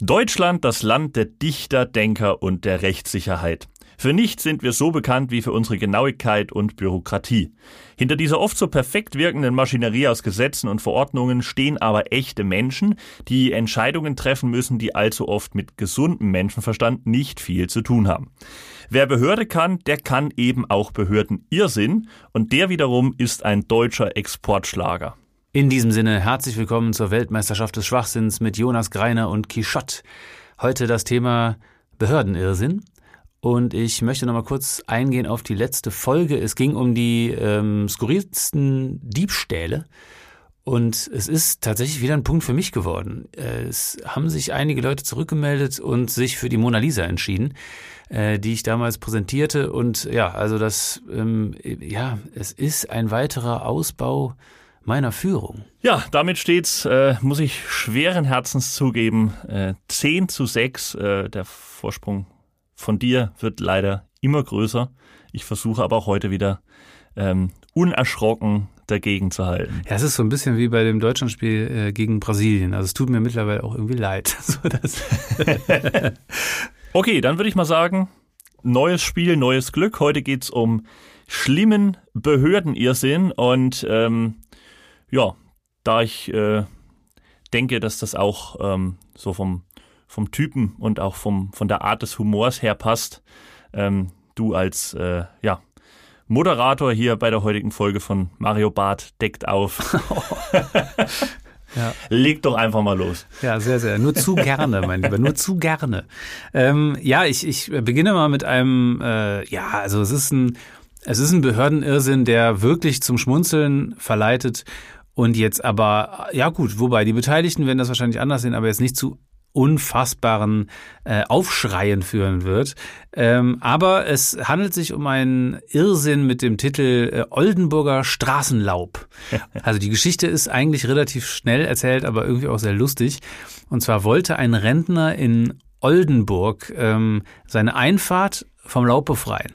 Deutschland, das Land der Dichter, Denker und der Rechtssicherheit. Für nichts sind wir so bekannt wie für unsere Genauigkeit und Bürokratie. Hinter dieser oft so perfekt wirkenden Maschinerie aus Gesetzen und Verordnungen stehen aber echte Menschen, die Entscheidungen treffen müssen, die allzu oft mit gesundem Menschenverstand nicht viel zu tun haben. Wer Behörde kann, der kann eben auch Behördenirrsinn und der wiederum ist ein deutscher Exportschlager. In diesem Sinne herzlich willkommen zur Weltmeisterschaft des Schwachsinns mit Jonas Greiner und Quichotte. Heute das Thema Behördenirrsinn. Und ich möchte nochmal kurz eingehen auf die letzte Folge. Es ging um die ähm, skurrilsten Diebstähle. Und es ist tatsächlich wieder ein Punkt für mich geworden. Es haben sich einige Leute zurückgemeldet und sich für die Mona Lisa entschieden, äh, die ich damals präsentierte. Und ja, also das, ähm, ja, es ist ein weiterer Ausbau meiner Führung. Ja, damit steht's, äh, muss ich schweren Herzens zugeben, äh, 10 zu 6. Äh, der Vorsprung von dir wird leider immer größer. Ich versuche aber auch heute wieder ähm, unerschrocken dagegen zu halten. Ja, es ist so ein bisschen wie bei dem Deutschlandspiel äh, gegen Brasilien. Also es tut mir mittlerweile auch irgendwie leid. okay, dann würde ich mal sagen, neues Spiel, neues Glück. Heute geht's um schlimmen Behördenirrsinn und ähm, ja, da ich äh, denke, dass das auch ähm, so vom, vom Typen und auch vom, von der Art des Humors her passt, ähm, du als äh, ja, Moderator hier bei der heutigen Folge von Mario Barth deckt auf. Ja. Leg doch einfach mal los. Ja, sehr, sehr. Nur zu gerne, mein Lieber, nur zu gerne. Ähm, ja, ich, ich beginne mal mit einem, äh, ja, also es ist ein, es ist ein Behördenirrsinn, der wirklich zum Schmunzeln verleitet und jetzt aber, ja gut, wobei die Beteiligten werden das wahrscheinlich anders sehen, aber jetzt nicht zu unfassbaren äh, Aufschreien führen wird. Ähm, aber es handelt sich um einen Irrsinn mit dem Titel äh, Oldenburger Straßenlaub. Also die Geschichte ist eigentlich relativ schnell erzählt, aber irgendwie auch sehr lustig. Und zwar wollte ein Rentner in Oldenburg ähm, seine Einfahrt vom Laub befreien.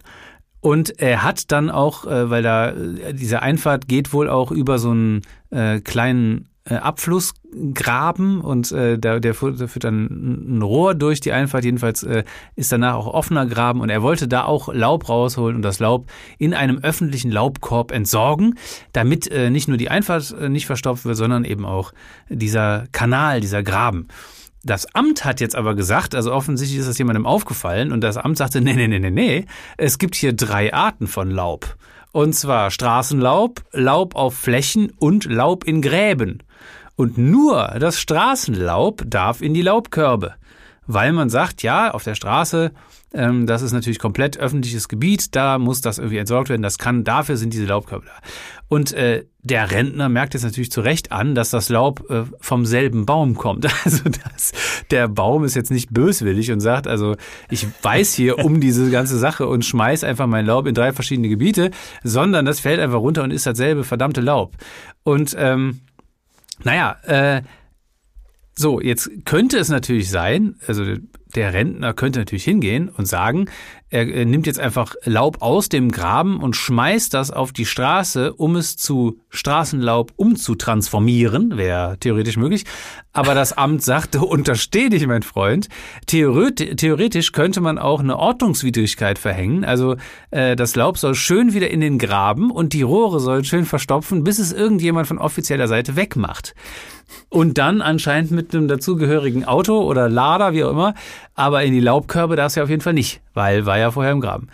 Und er hat dann auch, äh, weil da äh, diese Einfahrt geht wohl auch über so einen äh, kleinen äh, Abflussgraben und äh, da, der führt, der führt dann ein Rohr durch die Einfahrt. Jedenfalls äh, ist danach auch offener Graben und er wollte da auch Laub rausholen und das Laub in einem öffentlichen Laubkorb entsorgen, damit äh, nicht nur die Einfahrt äh, nicht verstopft wird, sondern eben auch dieser Kanal, dieser Graben. Das Amt hat jetzt aber gesagt, also offensichtlich ist das jemandem aufgefallen und das Amt sagte, nee, nee, nee, nee, nee, es gibt hier drei Arten von Laub. Und zwar Straßenlaub, Laub auf Flächen und Laub in Gräben. Und nur das Straßenlaub darf in die Laubkörbe. Weil man sagt, ja, auf der Straße ähm, das ist natürlich komplett öffentliches Gebiet, da muss das irgendwie entsorgt werden, das kann, dafür sind diese Laubkörbe da. Und äh, der Rentner merkt jetzt natürlich zu Recht an, dass das Laub äh, vom selben Baum kommt. Also das, der Baum ist jetzt nicht böswillig und sagt, also ich weiß hier um diese ganze Sache und schmeiß einfach mein Laub in drei verschiedene Gebiete, sondern das fällt einfach runter und ist dasselbe verdammte Laub. Und ähm, naja, äh, so, jetzt könnte es natürlich sein, also der Rentner könnte natürlich hingehen und sagen, er nimmt jetzt einfach Laub aus dem Graben und schmeißt das auf die Straße, um es zu Straßenlaub umzutransformieren. Wäre theoretisch möglich. Aber das Amt sagte, untersteh dich, mein Freund. Theoretisch könnte man auch eine Ordnungswidrigkeit verhängen. Also äh, das Laub soll schön wieder in den Graben und die Rohre sollen schön verstopfen, bis es irgendjemand von offizieller Seite wegmacht. Und dann anscheinend mit einem dazugehörigen Auto oder Lader, wie auch immer. Aber in die Laubkörbe darfst du ja auf jeden Fall nicht, weil war ja vorher im Graben.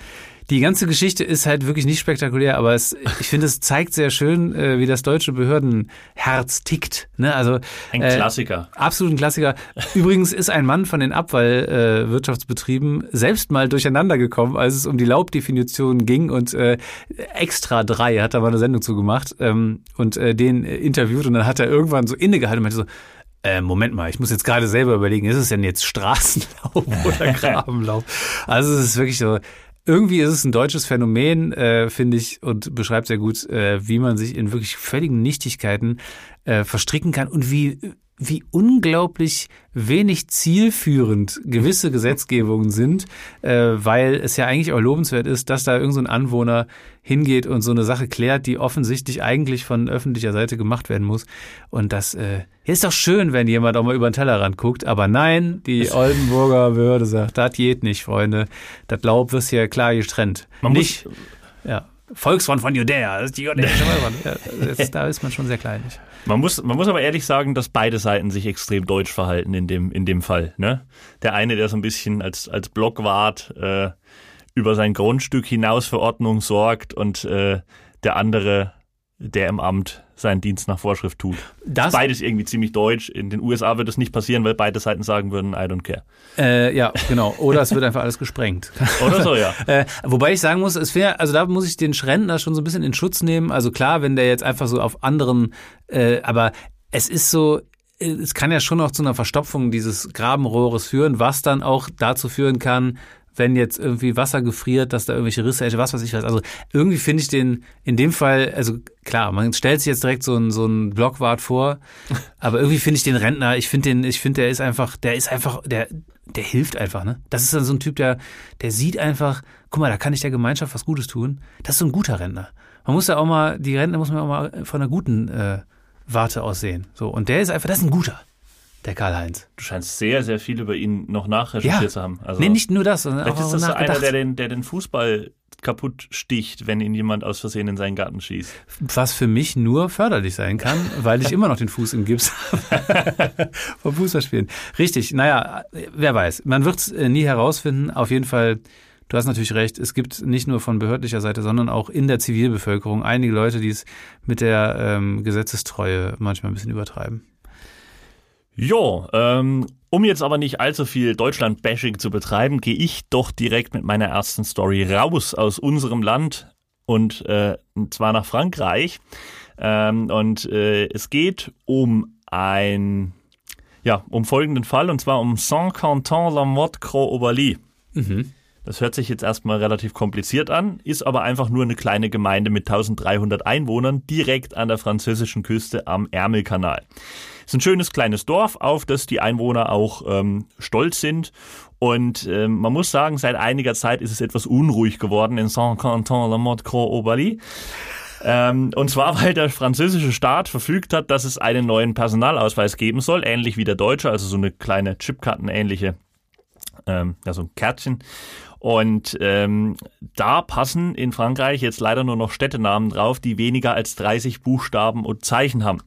Die ganze Geschichte ist halt wirklich nicht spektakulär, aber es, ich finde, es zeigt sehr schön, äh, wie das deutsche Behördenherz tickt. Ne? Also ein äh, Klassiker. Absolut ein Klassiker. Übrigens ist ein Mann von den Abfallwirtschaftsbetrieben äh, selbst mal durcheinander gekommen, als es um die Laubdefinition ging und äh, extra drei hat da mal eine Sendung zugemacht ähm, und äh, den interviewt und dann hat er irgendwann so innegehalten und meinte so, äh, Moment mal, ich muss jetzt gerade selber überlegen, ist es denn jetzt Straßenlaub oder Grabenlaub? Also es ist wirklich so, irgendwie ist es ein deutsches Phänomen, äh, finde ich, und beschreibt sehr gut, äh, wie man sich in wirklich völligen Nichtigkeiten äh, verstricken kann und wie wie unglaublich wenig zielführend gewisse Gesetzgebungen sind, äh, weil es ja eigentlich auch lobenswert ist, dass da irgendein so Anwohner hingeht und so eine Sache klärt, die offensichtlich eigentlich von öffentlicher Seite gemacht werden muss. Und das äh, ist doch schön, wenn jemand auch mal über den Tellerrand guckt, aber nein, die Oldenburger Behörde sagt, das geht nicht, Freunde. Das Laub wird hier klar getrennt. Man nicht, muss, ja. Volksfront von Judäa, das ist die Judäische Volksfront. Da ist man schon sehr kleinig. Man muss, man muss aber ehrlich sagen, dass beide Seiten sich extrem deutsch verhalten in dem, in dem Fall. Ne? Der eine, der so ein bisschen als, als Blockwart äh, über sein Grundstück hinaus für Ordnung sorgt und äh, der andere, der im Amt seinen Dienst nach Vorschrift tut. Das, Beides irgendwie ziemlich deutsch. In den USA wird es nicht passieren, weil beide Seiten sagen würden, I don't care. Äh, ja, genau. Oder es wird einfach alles gesprengt. Oder so, ja. äh, wobei ich sagen muss, es wäre, also da muss ich den Schrentner schon so ein bisschen in Schutz nehmen. Also klar, wenn der jetzt einfach so auf anderen, äh, aber es ist so, es kann ja schon auch zu einer Verstopfung dieses Grabenrohres führen, was dann auch dazu führen kann, wenn jetzt irgendwie Wasser gefriert, dass da irgendwelche Risse, was weiß ich was. Also irgendwie finde ich den in dem Fall, also klar, man stellt sich jetzt direkt so einen so einen Blockwart vor, aber irgendwie finde ich den Rentner, ich finde den, ich finde, der ist einfach, der ist einfach, der, der hilft einfach, ne? Das ist dann so ein Typ, der, der sieht einfach, guck mal, da kann ich der Gemeinschaft was Gutes tun. Das ist so ein guter Rentner. Man muss ja auch mal, die Rentner muss man auch mal von einer guten äh, Warte aussehen. So, und der ist einfach, das ist ein guter der Karl-Heinz. Du scheinst sehr, sehr viel über ihn noch nachrecherchiert ja. zu haben. Also, nee, nicht nur das, sondern vielleicht auch ist das so einer, der den, der den Fußball kaputt sticht, wenn ihn jemand aus Versehen in seinen Garten schießt. Was für mich nur förderlich sein kann, weil ich immer noch den Fuß im Gips habe vom Fußballspielen. Richtig, naja, wer weiß. Man wird es nie herausfinden. Auf jeden Fall, du hast natürlich recht, es gibt nicht nur von behördlicher Seite, sondern auch in der Zivilbevölkerung einige Leute, die es mit der ähm, Gesetzestreue manchmal ein bisschen übertreiben. Jo, ähm, um jetzt aber nicht allzu viel Deutschland-Bashing zu betreiben, gehe ich doch direkt mit meiner ersten Story raus aus unserem Land und, äh, zwar nach Frankreich. Ähm, und äh, es geht um ein, ja, um folgenden Fall und zwar um Saint-Quentin-la-Motte-Croix-Oberly. Mhm. Das hört sich jetzt erstmal relativ kompliziert an, ist aber einfach nur eine kleine Gemeinde mit 1300 Einwohnern direkt an der französischen Küste am Ärmelkanal. Es ist ein schönes kleines Dorf, auf das die Einwohner auch ähm, stolz sind. Und ähm, man muss sagen, seit einiger Zeit ist es etwas unruhig geworden in Saint-Quentin-la-Motte-Croix-Oberly. Ähm, und zwar, weil der französische Staat verfügt hat, dass es einen neuen Personalausweis geben soll, ähnlich wie der deutsche, also so eine kleine Chipkarten-ähnliche, ähm, ja, so ein Kärtchen. Und ähm, da passen in Frankreich jetzt leider nur noch Städtenamen drauf, die weniger als 30 Buchstaben und Zeichen haben.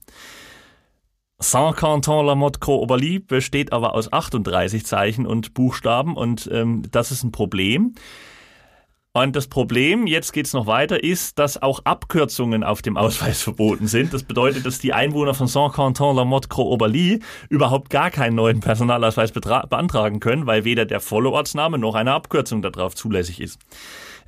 Saint-Quentin-la-Motte-Croix-Oberly besteht aber aus 38 Zeichen und Buchstaben und ähm, das ist ein Problem. Und das Problem, jetzt geht's noch weiter, ist, dass auch Abkürzungen auf dem Ausweis verboten sind. Das bedeutet, dass die Einwohner von Saint-Quentin-la-Motte-Croix-Oberly überhaupt gar keinen neuen Personalausweis beantragen können, weil weder der volle Ortsname noch eine Abkürzung darauf zulässig ist.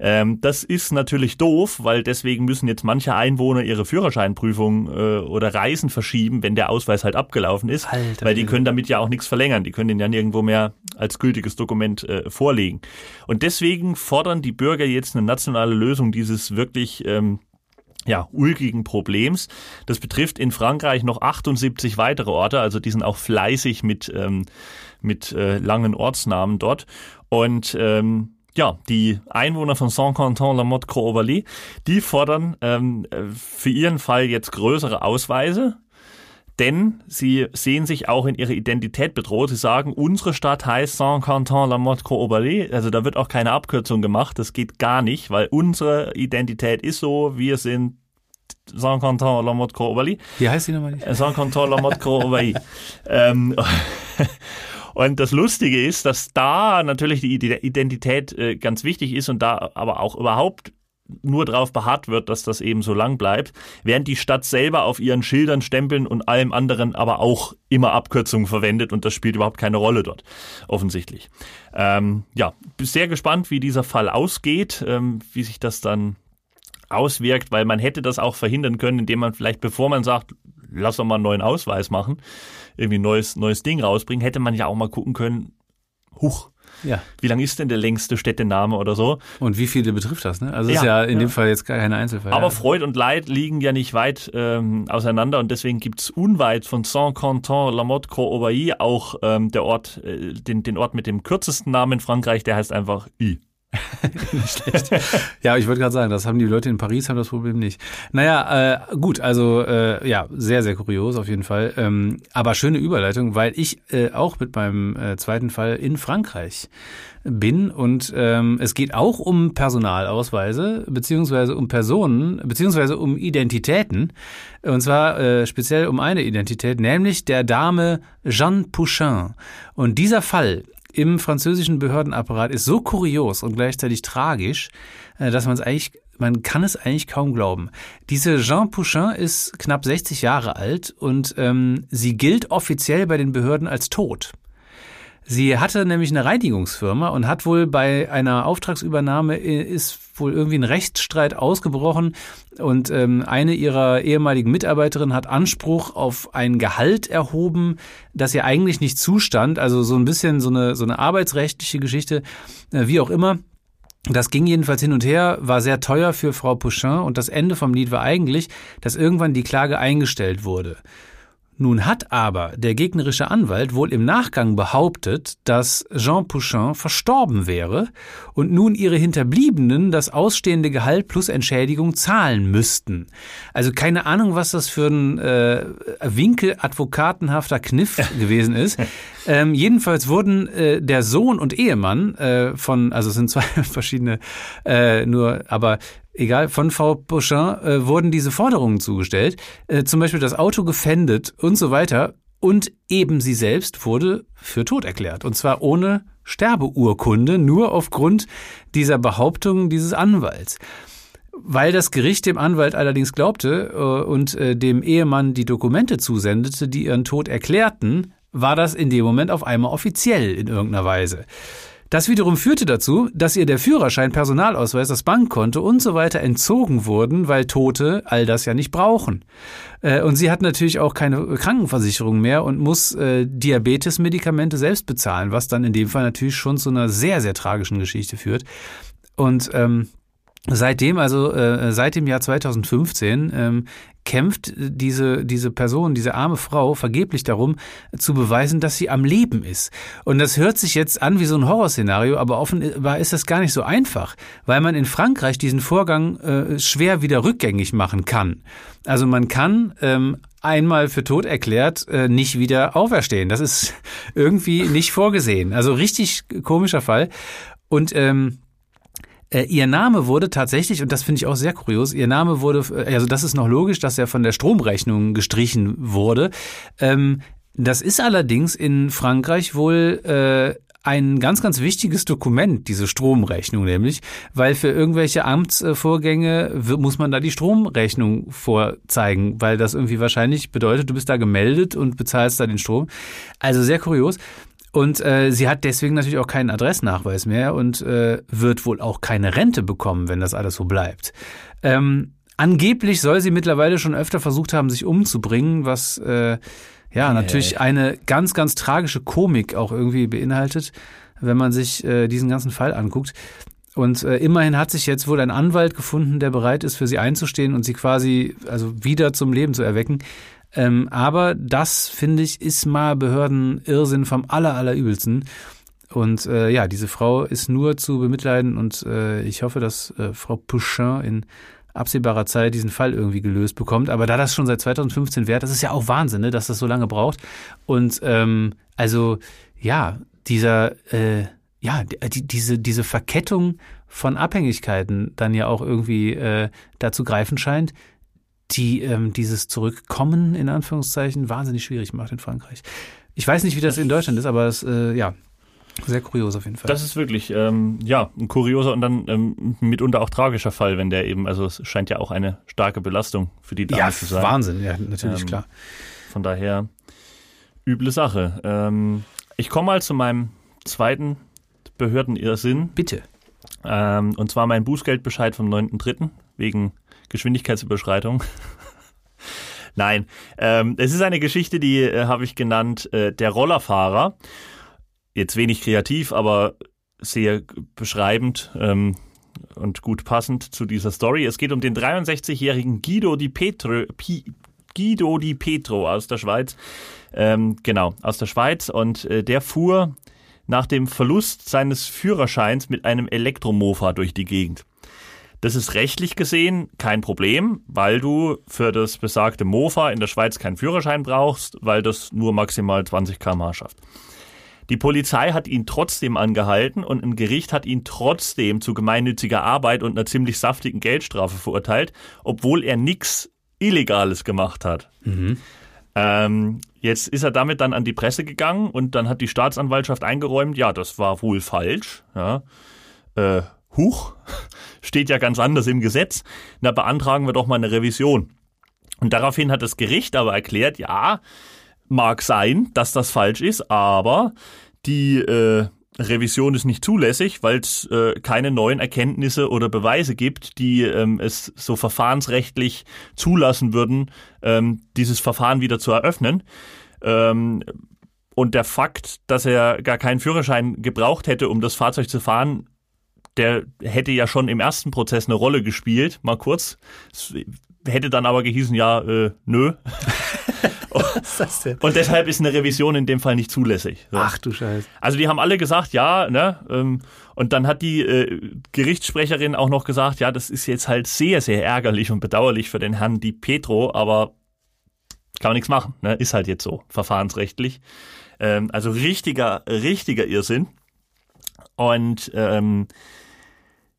Ähm, das ist natürlich doof, weil deswegen müssen jetzt manche Einwohner ihre Führerscheinprüfung äh, oder Reisen verschieben, wenn der Ausweis halt abgelaufen ist, Alter, weil die können damit ja auch nichts verlängern. Die können den ja nirgendwo mehr als gültiges Dokument äh, vorlegen. Und deswegen fordern die Bürger jetzt eine nationale Lösung dieses wirklich ähm, ja, ulkigen Problems. Das betrifft in Frankreich noch 78 weitere Orte, also die sind auch fleißig mit, ähm, mit äh, langen Ortsnamen dort. Und ähm, ja, die Einwohner von Saint-Quentin-la-Motte-Croix-Oberly, die fordern ähm, für ihren Fall jetzt größere Ausweise, denn sie sehen sich auch in ihrer Identität bedroht. Sie sagen, unsere Stadt heißt Saint-Quentin-la-Motte-Croix-Oberly, also da wird auch keine Abkürzung gemacht, das geht gar nicht, weil unsere Identität ist so, wir sind Saint-Quentin-la-Motte-Croix-Oberly. Wie heißt die nochmal? Saint-Quentin-la-Motte-Croix-Oberly. ähm, und das Lustige ist, dass da natürlich die Identität äh, ganz wichtig ist und da aber auch überhaupt nur darauf beharrt wird, dass das eben so lang bleibt, während die Stadt selber auf ihren Schildern, Stempeln und allem anderen aber auch immer Abkürzungen verwendet und das spielt überhaupt keine Rolle dort, offensichtlich. Ähm, ja, bin sehr gespannt, wie dieser Fall ausgeht, ähm, wie sich das dann auswirkt, weil man hätte das auch verhindern können, indem man vielleicht, bevor man sagt, lass doch mal einen neuen Ausweis machen, irgendwie ein neues, neues Ding rausbringen, hätte man ja auch mal gucken können, huch, Ja. Wie lang ist denn der längste Städtename oder so? Und wie viele betrifft das? Ne? Also es Ja, ist ja in ja. dem Fall jetzt gar keine Einzelfall. Aber. Freud und Leid liegen ja nicht weit ähm, auseinander und deswegen gibt's unweit von Saint-Quentin-la-Motte-Croix-Aubailly auch ähm, der Ort, äh, den, den Ort mit dem kürzesten Namen in Frankreich, der heißt einfach I. nicht schlecht. ja, ich wollte gerade sagen, das haben die Leute in Paris haben das Problem nicht. Naja, äh, gut, also äh, ja, sehr, sehr kurios auf jeden Fall. Ähm, aber schöne Überleitung, weil ich äh, auch mit meinem äh, zweiten Fall in Frankreich bin und ähm, es geht auch um Personalausweise beziehungsweise um Personen beziehungsweise um Identitäten und zwar äh, speziell um eine Identität, nämlich der Dame Jeanne Pouchin. Und dieser Fall im französischen Behördenapparat ist so kurios und gleichzeitig tragisch, äh, dass man es eigentlich, man kann es eigentlich kaum glauben. Diese Jean Pouchin ist knapp 60 Jahre alt und ähm, sie gilt offiziell bei den Behörden als tot. Sie hatte nämlich eine Reinigungsfirma und hat wohl bei einer Auftragsübernahme äh, ist wohl irgendwie ein Rechtsstreit ausgebrochen und ähm, eine ihrer ehemaligen Mitarbeiterinnen hat Anspruch auf ein Gehalt erhoben, das ihr eigentlich nicht zustand. Also so ein bisschen so eine so eine arbeitsrechtliche Geschichte, äh, wie auch immer. Das ging jedenfalls hin und her, war sehr teuer für Frau Pouchin und das Ende vom Lied war eigentlich, dass irgendwann die Klage eingestellt wurde. Nun hat aber der gegnerische Anwalt wohl im Nachgang behauptet, dass Jean Pouchin verstorben wäre und nun ihre Hinterbliebenen das ausstehende Gehalt plus Entschädigung zahlen müssten. Also keine Ahnung, was das für ein äh, winkeladvokatenhafter Kniff gewesen ist. Ähm, jedenfalls wurden äh, der Sohn und Ehemann äh, von, also es sind zwei verschiedene, äh, nur, aber egal, von Frau Beauchamp äh, wurden diese Forderungen zugestellt, äh, zum Beispiel das Auto gefändet und so weiter. Und eben sie selbst wurde für tot erklärt. Und zwar ohne Sterbeurkunde, nur aufgrund dieser Behauptungen dieses Anwalts. Weil das Gericht dem Anwalt allerdings glaubte äh, und äh, dem Ehemann die Dokumente zusendete, die ihren Tod erklärten, war das in dem Moment auf einmal offiziell in irgendeiner Weise. Das wiederum führte dazu, dass ihr der Führerschein, Personalausweis, das Bankkonto und so weiter entzogen wurden, weil Tote all das ja nicht brauchen. Äh, Und sie hat natürlich auch keine Krankenversicherung mehr und muss äh, Diabetesmedikamente selbst bezahlen, was dann in dem Fall natürlich schon zu einer sehr, sehr tragischen Geschichte führt. Und ähm, Seitdem, also äh, seit dem Jahr 2015, ähm, kämpft diese, diese Person, diese arme Frau vergeblich darum, zu beweisen, dass sie am Leben ist. Und das hört sich jetzt an wie so ein Horrorszenario, aber offenbar ist das gar nicht so einfach, weil man in Frankreich diesen Vorgang äh, schwer wieder rückgängig machen kann. Also man kann ähm, einmal für tot erklärt äh, nicht wieder auferstehen. Das ist irgendwie nicht vorgesehen. Also richtig komischer Fall. Und ähm, äh, Ihr Name wurde tatsächlich, und das finde ich auch sehr kurios, Ihr Name wurde, äh, also das ist noch logisch, dass er von der Stromrechnung gestrichen wurde. Ähm, das ist allerdings in Frankreich wohl äh, ein ganz, ganz wichtiges Dokument, diese Stromrechnung nämlich, weil für irgendwelche Amtsvorgänge muss man da die Stromrechnung vorzeigen, weil das irgendwie wahrscheinlich bedeutet, du bist da gemeldet und bezahlst da den Strom. Also sehr kurios. Und äh, sie hat deswegen natürlich auch keinen Adressnachweis mehr und äh, wird wohl auch keine Rente bekommen, wenn das alles so bleibt. Ähm, angeblich soll sie mittlerweile schon öfter versucht haben, sich umzubringen, was äh, ja natürlich eine ganz, ganz tragische Komik auch irgendwie beinhaltet, wenn man sich äh, diesen ganzen Fall anguckt. Und äh, immerhin hat sich jetzt wohl ein Anwalt gefunden, der bereit ist, für sie einzustehen und sie quasi also wieder zum Leben zu erwecken. Ähm, aber das, finde ich, ist mal Behördenirrsinn vom aller, aller übelsten. Und äh, ja, diese Frau ist nur zu bemitleiden und äh, ich hoffe, dass äh, Frau Pouchin in absehbarer Zeit diesen Fall irgendwie gelöst bekommt. Aber da das schon seit 2015 wäre, das ist ja auch Wahnsinn, ne, dass das so lange braucht. Und ähm, also ja, dieser äh, ja die, diese diese Verkettung von Abhängigkeiten dann ja auch irgendwie äh, dazu greifen scheint, die ähm, dieses Zurückkommen in Anführungszeichen wahnsinnig schwierig macht in Frankreich. Ich weiß nicht, wie das in Deutschland ist, aber es äh, ja sehr kurios auf jeden Fall. Das ist wirklich, ähm, ja, ein kurioser und dann ähm, mitunter auch tragischer Fall, wenn der eben, also es scheint ja auch eine starke Belastung für die Dame ja, zu sein. Wahnsinn, ja, natürlich Ähm, klar. Von daher üble Sache. Ähm, ich komme mal zu meinem zweiten Behördenirrsinn. Bitte. Ähm, und zwar mein Bußgeldbescheid vom 9.3. wegen Geschwindigkeitsüberschreitung. Nein, ähm, es ist eine Geschichte, die äh, habe ich genannt, äh, der Rollerfahrer. jetzt wenig kreativ, aber sehr beschreibend ähm, und gut passend zu dieser Story. Es geht um den 63-jährigen Guido Di Petro, Guido Di Petro aus der Schweiz. Ähm, genau, aus der Schweiz. Und äh, der fuhr nach dem Verlust seines Führerscheins mit einem Elektromofa durch die Gegend. Das ist rechtlich gesehen kein Problem, weil du für das besagte Mofa in der Schweiz keinen Führerschein brauchst, weil das nur maximal 20 km/h schafft. Die Polizei hat ihn trotzdem angehalten und ein Gericht hat ihn trotzdem zu gemeinnütziger Arbeit und einer ziemlich saftigen Geldstrafe verurteilt, obwohl er nichts Illegales gemacht hat. Mhm. Ähm, jetzt ist er damit dann an die Presse gegangen und dann hat die Staatsanwaltschaft eingeräumt, ja, das war wohl falsch. Ja. Äh, huch, steht ja ganz anders im Gesetz. Na, beantragen wir doch mal eine Revision. Und daraufhin hat das Gericht aber erklärt, ja, mag sein, dass das falsch ist, aber die äh, Revision ist nicht zulässig, weil es äh, keine neuen Erkenntnisse oder Beweise gibt, die ähm, es so verfahrensrechtlich zulassen würden, ähm, dieses Verfahren wieder zu eröffnen. Ähm, und der Fakt, dass er gar keinen Führerschein gebraucht hätte, um das Fahrzeug zu fahren, der hätte ja schon im ersten Prozess eine Rolle gespielt, mal kurz. Es hätte dann aber gehießen, ja, äh, nö. Was ist das denn? Und deshalb ist eine Revision in dem Fall nicht zulässig. So. Ach du Scheiße. Also die haben alle gesagt, ja, ne? Ähm, und dann hat die äh, Gerichtssprecherin auch noch gesagt, ja, das ist jetzt halt sehr, sehr ärgerlich und bedauerlich für den Herrn Di Petro, aber kann man nichts machen, ne? Ist halt jetzt so, verfahrensrechtlich. Ähm, also richtiger, richtiger Irrsinn. Und ähm,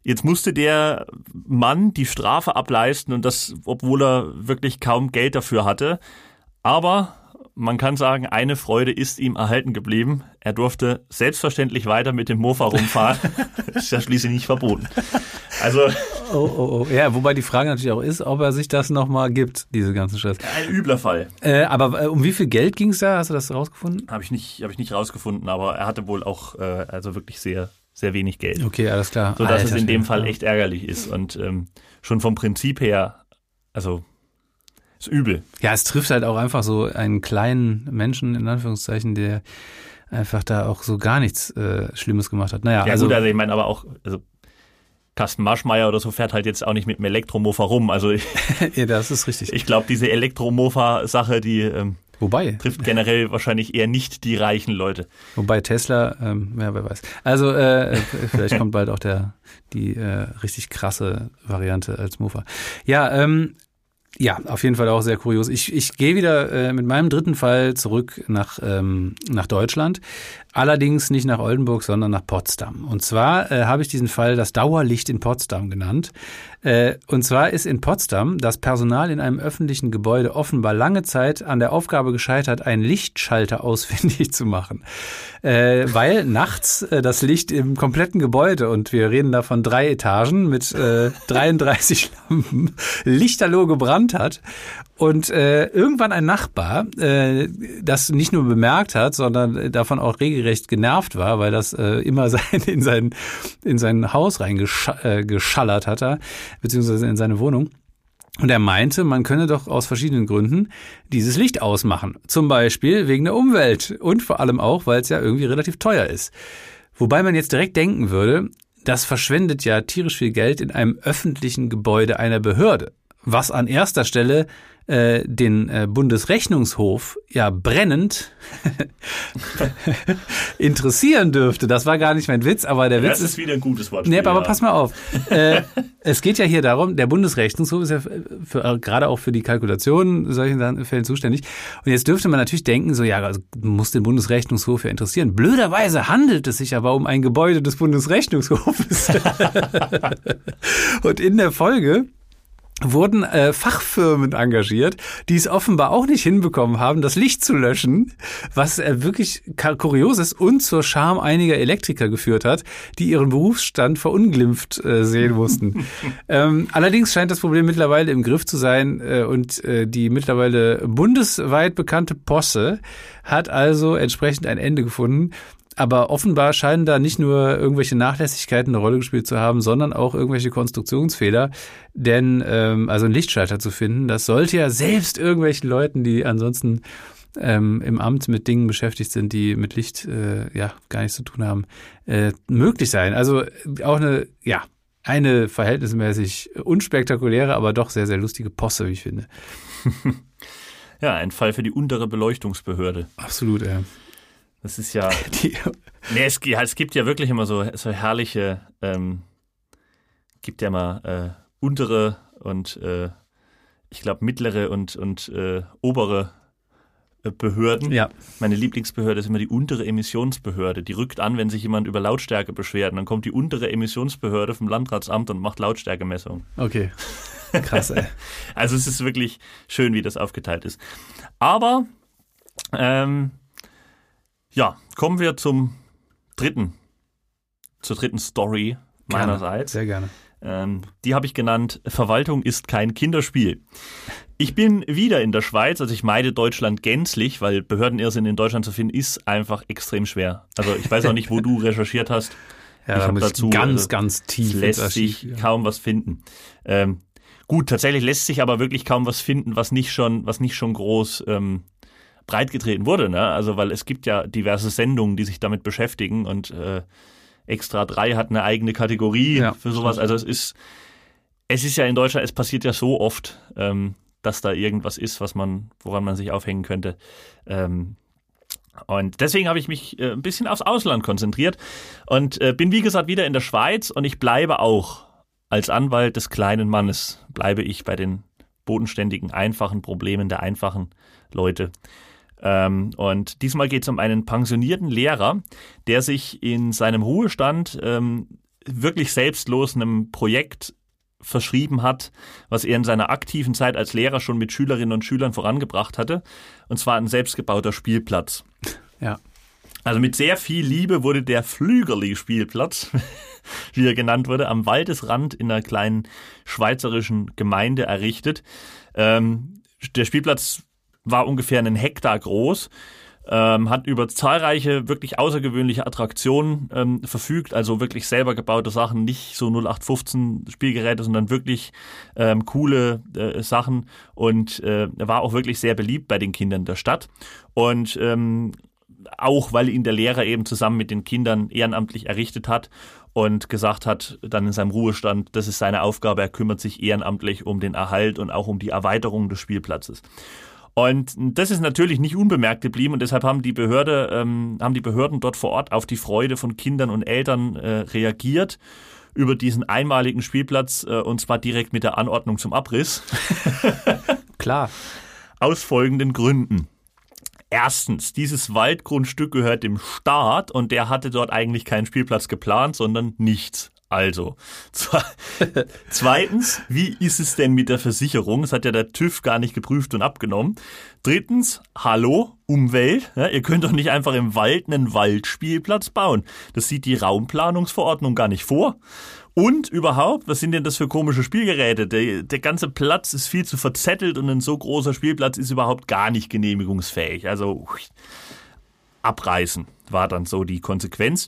Jetzt musste der Mann die Strafe ableisten und das, obwohl er wirklich kaum Geld dafür hatte. Aber man kann sagen, eine Freude ist ihm erhalten geblieben. Er durfte selbstverständlich weiter mit dem Mofa rumfahren. das ist ja schließlich nicht verboten. Also. Oh, oh, oh. Ja, wobei die Frage natürlich auch ist, ob er sich das nochmal gibt, diese ganzen Stress. Ein übler Fall. Äh, aber äh, um wie viel Geld ging es da? Hast du das rausgefunden? Habe ich nicht, habe ich nicht rausgefunden, aber er hatte wohl auch, äh, also wirklich sehr, sehr wenig Geld. Okay, alles klar. So dass Alter, es in dem Fall echt ärgerlich ist und ähm, schon vom Prinzip her, also ist übel. Ja, es trifft halt auch einfach so einen kleinen Menschen, in Anführungszeichen, der einfach da auch so gar nichts äh, Schlimmes gemacht hat. Naja, ja, also, gut, also ich meine aber auch, also Carsten Marschmeier oder so fährt halt jetzt auch nicht mit dem Elektromofa rum. Also ja, das ist richtig. Ich glaube, diese Elektromofa-Sache, die ähm, Wobei. trifft generell wahrscheinlich eher nicht die reichen Leute. Wobei Tesla, ähm, ja, wer weiß. Also äh, vielleicht kommt bald auch der die äh, richtig krasse Variante als Mofa. Ja, ähm, ja, auf jeden Fall auch sehr kurios. Ich, ich gehe wieder äh, mit meinem dritten Fall zurück nach, ähm, nach Deutschland. Allerdings nicht nach Oldenburg, sondern nach Potsdam. Und zwar äh, habe ich diesen Fall das Dauerlicht in Potsdam genannt. Äh, und zwar ist in Potsdam das Personal in einem öffentlichen Gebäude offenbar lange Zeit an der Aufgabe gescheitert, einen Lichtschalter ausfindig zu machen. Äh, weil nachts äh, das Licht im kompletten Gebäude, und wir reden da von drei Etagen mit äh, 33 Lampen, lichterloh gebrannt hat. Und äh, irgendwann ein Nachbar, äh, das nicht nur bemerkt hat, sondern davon auch regelrecht genervt war, weil das äh, immer sein, in, sein, in sein Haus reingeschallert äh, hat, er, beziehungsweise in seine Wohnung. Und er meinte, man könne doch aus verschiedenen Gründen dieses Licht ausmachen. Zum Beispiel wegen der Umwelt und vor allem auch, weil es ja irgendwie relativ teuer ist. Wobei man jetzt direkt denken würde, das verschwendet ja tierisch viel Geld in einem öffentlichen Gebäude einer Behörde. Was an erster Stelle äh, den äh, Bundesrechnungshof ja brennend interessieren dürfte. Das war gar nicht mein Witz, aber der Witz das ist wieder ein gutes Wort. Nee, aber ja. pass mal auf. äh, es geht ja hier darum, der Bundesrechnungshof ist ja für, äh, gerade auch für die Kalkulation in solchen Fällen zuständig. Und jetzt dürfte man natürlich denken, so ja, also muss den Bundesrechnungshof ja interessieren. Blöderweise handelt es sich aber um ein Gebäude des Bundesrechnungshofes. Und in der Folge wurden äh, Fachfirmen engagiert, die es offenbar auch nicht hinbekommen haben, das Licht zu löschen, was äh, wirklich kurios ist und zur Scham einiger Elektriker geführt hat, die ihren Berufsstand verunglimpft äh, sehen mussten. ähm, allerdings scheint das Problem mittlerweile im Griff zu sein äh, und äh, die mittlerweile bundesweit bekannte Posse hat also entsprechend ein Ende gefunden. Aber offenbar scheinen da nicht nur irgendwelche Nachlässigkeiten eine Rolle gespielt zu haben, sondern auch irgendwelche Konstruktionsfehler. Denn ähm, also einen Lichtschalter zu finden, das sollte ja selbst irgendwelchen Leuten, die ansonsten ähm, im Amt mit Dingen beschäftigt sind, die mit Licht äh, ja gar nichts zu tun haben, äh, möglich sein. Also auch eine, ja, eine verhältnismäßig unspektakuläre, aber doch sehr, sehr lustige Posse, wie ich finde. ja, ein Fall für die untere Beleuchtungsbehörde. Absolut, ja. Das ist ja. Die, nee, es, ja, es gibt ja wirklich immer so, so herrliche, ähm, gibt ja mal äh, untere und äh, ich glaube mittlere und, und äh, obere äh, Behörden. Ja. Meine Lieblingsbehörde ist immer die untere Emissionsbehörde. Die rückt an, wenn sich jemand über Lautstärke beschwert. Und dann kommt die untere Emissionsbehörde vom Landratsamt und macht Lautstärkemessung. Okay. Krass, ey. also es ist wirklich schön, wie das aufgeteilt ist. Aber ähm, ja, kommen wir zum dritten, zur dritten Story meinerseits. Gerne, sehr gerne. Ähm, die habe ich genannt, Verwaltung ist kein Kinderspiel. Ich bin wieder in der Schweiz, also ich meide Deutschland gänzlich, weil Behördenirrsinn in Deutschland zu finden ist einfach extrem schwer. Also ich weiß auch nicht, wo du recherchiert hast. Ja, ich habe dazu ganz, also, ganz tief. Lässt sich ja. kaum was finden. Ähm, gut, tatsächlich lässt sich aber wirklich kaum was finden, was nicht schon, was nicht schon groß ähm, breitgetreten wurde. Ne? Also weil es gibt ja diverse Sendungen, die sich damit beschäftigen und äh, Extra 3 hat eine eigene Kategorie ja, für sowas. Also es ist, es ist ja in Deutschland, es passiert ja so oft, ähm, dass da irgendwas ist, was man, woran man sich aufhängen könnte. Ähm, und deswegen habe ich mich äh, ein bisschen aufs Ausland konzentriert und äh, bin wie gesagt wieder in der Schweiz und ich bleibe auch als Anwalt des kleinen Mannes, bleibe ich bei den bodenständigen, einfachen Problemen der einfachen Leute. Ähm, und diesmal geht es um einen pensionierten Lehrer, der sich in seinem Ruhestand ähm, wirklich selbstlos einem Projekt verschrieben hat, was er in seiner aktiven Zeit als Lehrer schon mit Schülerinnen und Schülern vorangebracht hatte. Und zwar ein selbstgebauter Spielplatz. Ja. Also mit sehr viel Liebe wurde der Flügerli-Spielplatz, wie er genannt wurde, am Waldesrand in einer kleinen schweizerischen Gemeinde errichtet. Ähm, der Spielplatz war ungefähr einen Hektar groß. Ähm, hat über zahlreiche wirklich außergewöhnliche Attraktionen ähm, verfügt, also wirklich selber gebaute Sachen, nicht so 0815 Spielgeräte, sondern wirklich ähm, coole äh, Sachen und äh, war auch wirklich sehr beliebt bei den Kindern der Stadt und ähm, auch weil ihn der Lehrer eben zusammen mit den Kindern ehrenamtlich errichtet hat und gesagt hat, dann in seinem Ruhestand, das ist seine Aufgabe, er kümmert sich ehrenamtlich um den Erhalt und auch um die Erweiterung des Spielplatzes. Und das ist natürlich nicht unbemerkt geblieben und deshalb haben die Behörde, ähm, haben die Behörden dort vor Ort auf die Freude von Kindern und Eltern äh, reagiert über diesen einmaligen Spielplatz äh, und zwar direkt mit der Anordnung zum Abriss. Klar. Aus folgenden Gründen. Erstens, dieses Waldgrundstück gehört dem Staat und der hatte dort eigentlich keinen Spielplatz geplant, sondern nichts. Also, zweitens, wie ist es denn mit der Versicherung? Das hat ja der TÜV gar nicht geprüft und abgenommen. Drittens, hallo, Umwelt. Ja, ihr könnt doch nicht einfach im Wald einen Waldspielplatz bauen. Das sieht die Raumplanungsverordnung gar nicht vor. Und überhaupt, was sind denn das für komische Spielgeräte? Der, der ganze Platz ist viel zu verzettelt und ein so großer Spielplatz ist überhaupt gar nicht genehmigungsfähig. Also abreißen war dann so die Konsequenz.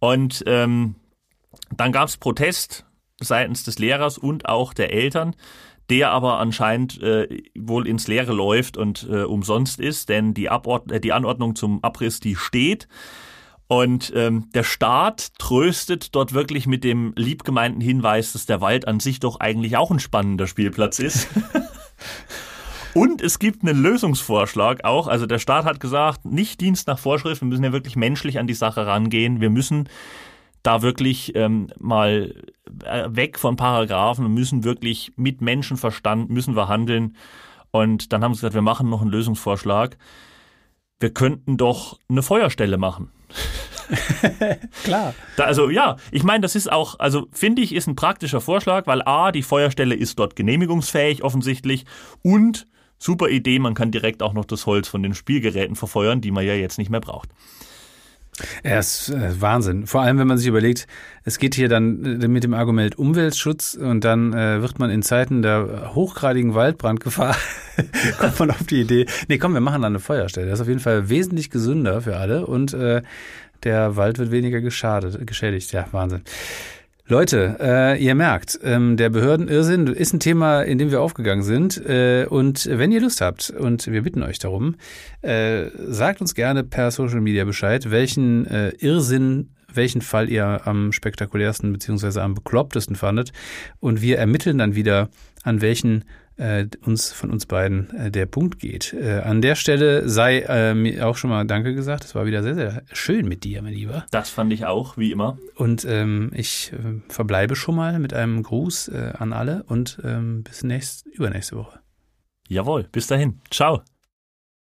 Und ähm, dann gab es Protest seitens des Lehrers und auch der Eltern, der aber anscheinend äh, wohl ins Leere läuft und äh, umsonst ist, denn die, Abord äh, die Anordnung zum Abriss, die steht. Und ähm, der Staat tröstet dort wirklich mit dem liebgemeinten Hinweis, dass der Wald an sich doch eigentlich auch ein spannender Spielplatz ist. Und es gibt einen Lösungsvorschlag auch. Also der Staat hat gesagt, nicht Dienst nach Vorschrift, wir müssen ja wirklich menschlich an die Sache rangehen. Wir müssen da wirklich ähm, mal äh, weg von Paragraphen, müssen wirklich mit Menschenverstand, müssen wir handeln. Und dann haben sie gesagt, wir machen noch einen Lösungsvorschlag. Wir könnten doch eine Feuerstelle machen. Klar. Da, also ja, ich meine, das ist auch, also finde ich, ist ein praktischer Vorschlag, weil A, die Feuerstelle ist dort genehmigungsfähig offensichtlich und super Idee, man kann direkt auch noch das Holz von den Spielgeräten verfeuern, die man ja jetzt nicht mehr braucht. Ja, ist äh, Wahnsinn. Vor allem, wenn man sich überlegt, es geht hier dann äh, mit dem Argument Umweltschutz und dann äh, wird man in Zeiten der hochgradigen Waldbrandgefahr, kommt man auf die Idee, nee, komm, wir machen da eine Feuerstelle. Das ist auf jeden Fall wesentlich gesünder für alle und äh, der Wald wird weniger geschadet, geschädigt. Ja, Wahnsinn. Leute, äh, ihr merkt, ähm, der Behördenirrsinn ist ein Thema, in dem wir aufgegangen sind. Äh, und wenn ihr Lust habt, und wir bitten euch darum, äh, sagt uns gerne per Social Media Bescheid, welchen äh, Irrsinn, welchen Fall ihr am spektakulärsten beziehungsweise am beklopptesten fandet. Und wir ermitteln dann wieder, an welchen äh, uns von uns beiden äh, der Punkt geht. Äh, an der Stelle sei äh, mir auch schon mal Danke gesagt. Es war wieder sehr, sehr schön mit dir, mein Lieber. Das fand ich auch, wie immer. Und ähm, ich äh, verbleibe schon mal mit einem Gruß äh, an alle und ähm, bis nächst, übernächste Woche. Jawohl, bis dahin. Ciao.